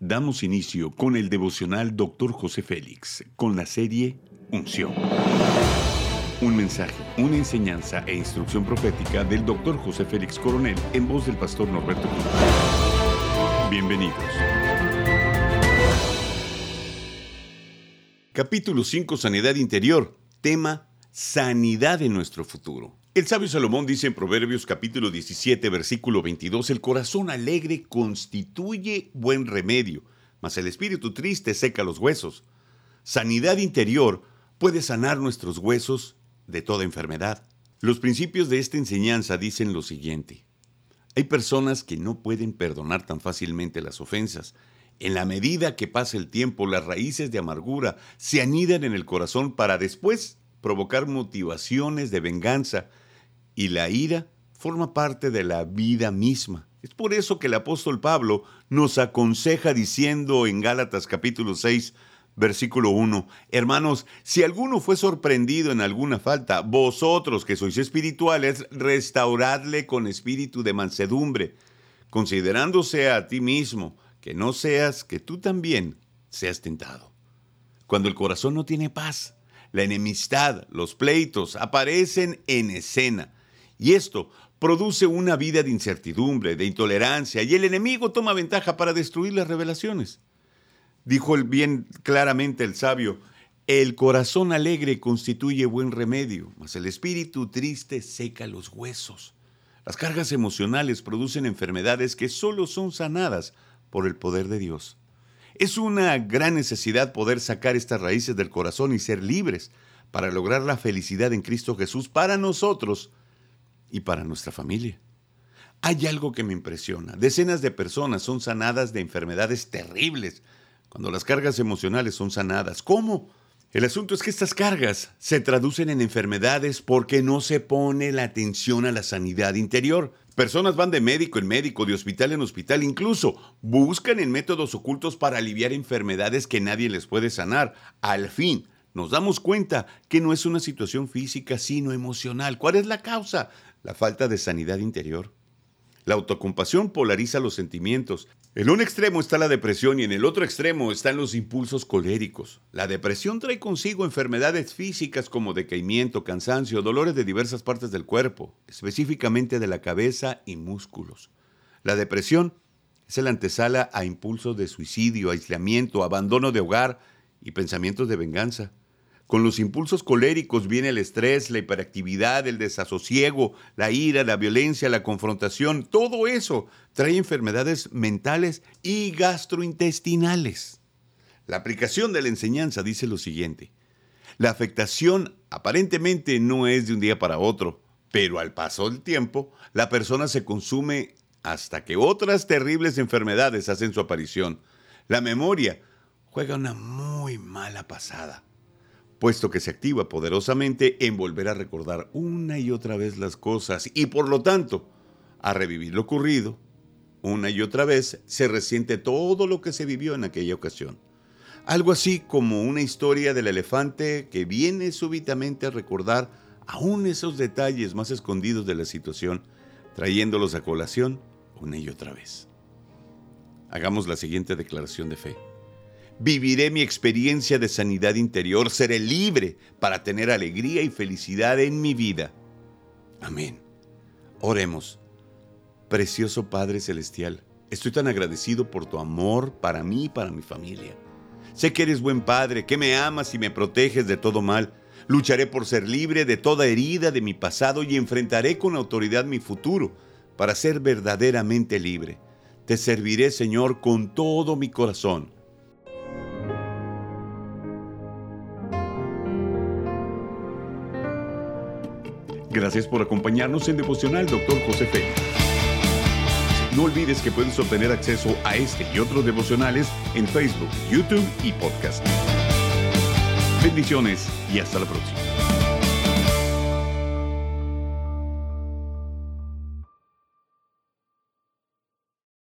damos inicio con el devocional Dr. José Félix, con la serie Unción. Un mensaje, una enseñanza e instrucción profética del Dr. José Félix Coronel en voz del pastor Norberto Cruz. Bienvenidos. Capítulo 5, Sanidad Interior. Tema, Sanidad en nuestro futuro. El sabio Salomón dice en Proverbios capítulo 17, versículo 22, el corazón alegre constituye buen remedio, mas el espíritu triste seca los huesos. Sanidad interior puede sanar nuestros huesos de toda enfermedad. Los principios de esta enseñanza dicen lo siguiente. Hay personas que no pueden perdonar tan fácilmente las ofensas. En la medida que pasa el tiempo, las raíces de amargura se anidan en el corazón para después provocar motivaciones de venganza y la ira forma parte de la vida misma. Es por eso que el apóstol Pablo nos aconseja diciendo en Gálatas capítulo 6, versículo 1, Hermanos, si alguno fue sorprendido en alguna falta, vosotros que sois espirituales, restauradle con espíritu de mansedumbre, considerándose a ti mismo, que no seas que tú también seas tentado. Cuando el corazón no tiene paz, la enemistad, los pleitos aparecen en escena y esto produce una vida de incertidumbre, de intolerancia, y el enemigo toma ventaja para destruir las revelaciones. Dijo el bien claramente el sabio, el corazón alegre constituye buen remedio, mas el espíritu triste seca los huesos. Las cargas emocionales producen enfermedades que solo son sanadas por el poder de Dios. Es una gran necesidad poder sacar estas raíces del corazón y ser libres para lograr la felicidad en Cristo Jesús para nosotros y para nuestra familia. Hay algo que me impresiona. Decenas de personas son sanadas de enfermedades terribles cuando las cargas emocionales son sanadas. ¿Cómo? El asunto es que estas cargas se traducen en enfermedades porque no se pone la atención a la sanidad interior. Personas van de médico en médico, de hospital en hospital, incluso buscan en métodos ocultos para aliviar enfermedades que nadie les puede sanar. Al fin, nos damos cuenta que no es una situación física, sino emocional. ¿Cuál es la causa? la falta de sanidad interior. La autocompasión polariza los sentimientos. En un extremo está la depresión y en el otro extremo están los impulsos coléricos. La depresión trae consigo enfermedades físicas como decaimiento, cansancio, dolores de diversas partes del cuerpo, específicamente de la cabeza y músculos. La depresión es el antesala a impulsos de suicidio, aislamiento, abandono de hogar y pensamientos de venganza. Con los impulsos coléricos viene el estrés, la hiperactividad, el desasosiego, la ira, la violencia, la confrontación. Todo eso trae enfermedades mentales y gastrointestinales. La aplicación de la enseñanza dice lo siguiente. La afectación aparentemente no es de un día para otro, pero al paso del tiempo, la persona se consume hasta que otras terribles enfermedades hacen su aparición. La memoria juega una muy mala pasada puesto que se activa poderosamente en volver a recordar una y otra vez las cosas y por lo tanto a revivir lo ocurrido, una y otra vez se resiente todo lo que se vivió en aquella ocasión. Algo así como una historia del elefante que viene súbitamente a recordar aún esos detalles más escondidos de la situación, trayéndolos a colación una y otra vez. Hagamos la siguiente declaración de fe. Viviré mi experiencia de sanidad interior, seré libre para tener alegría y felicidad en mi vida. Amén. Oremos. Precioso Padre Celestial, estoy tan agradecido por tu amor para mí y para mi familia. Sé que eres buen Padre, que me amas y me proteges de todo mal. Lucharé por ser libre de toda herida de mi pasado y enfrentaré con autoridad mi futuro para ser verdaderamente libre. Te serviré, Señor, con todo mi corazón Gracias por acompañarnos en Devocional Dr. José Félix. No olvides que puedes obtener acceso a este y otros devocionales en Facebook, YouTube y podcast. Bendiciones y hasta la próxima.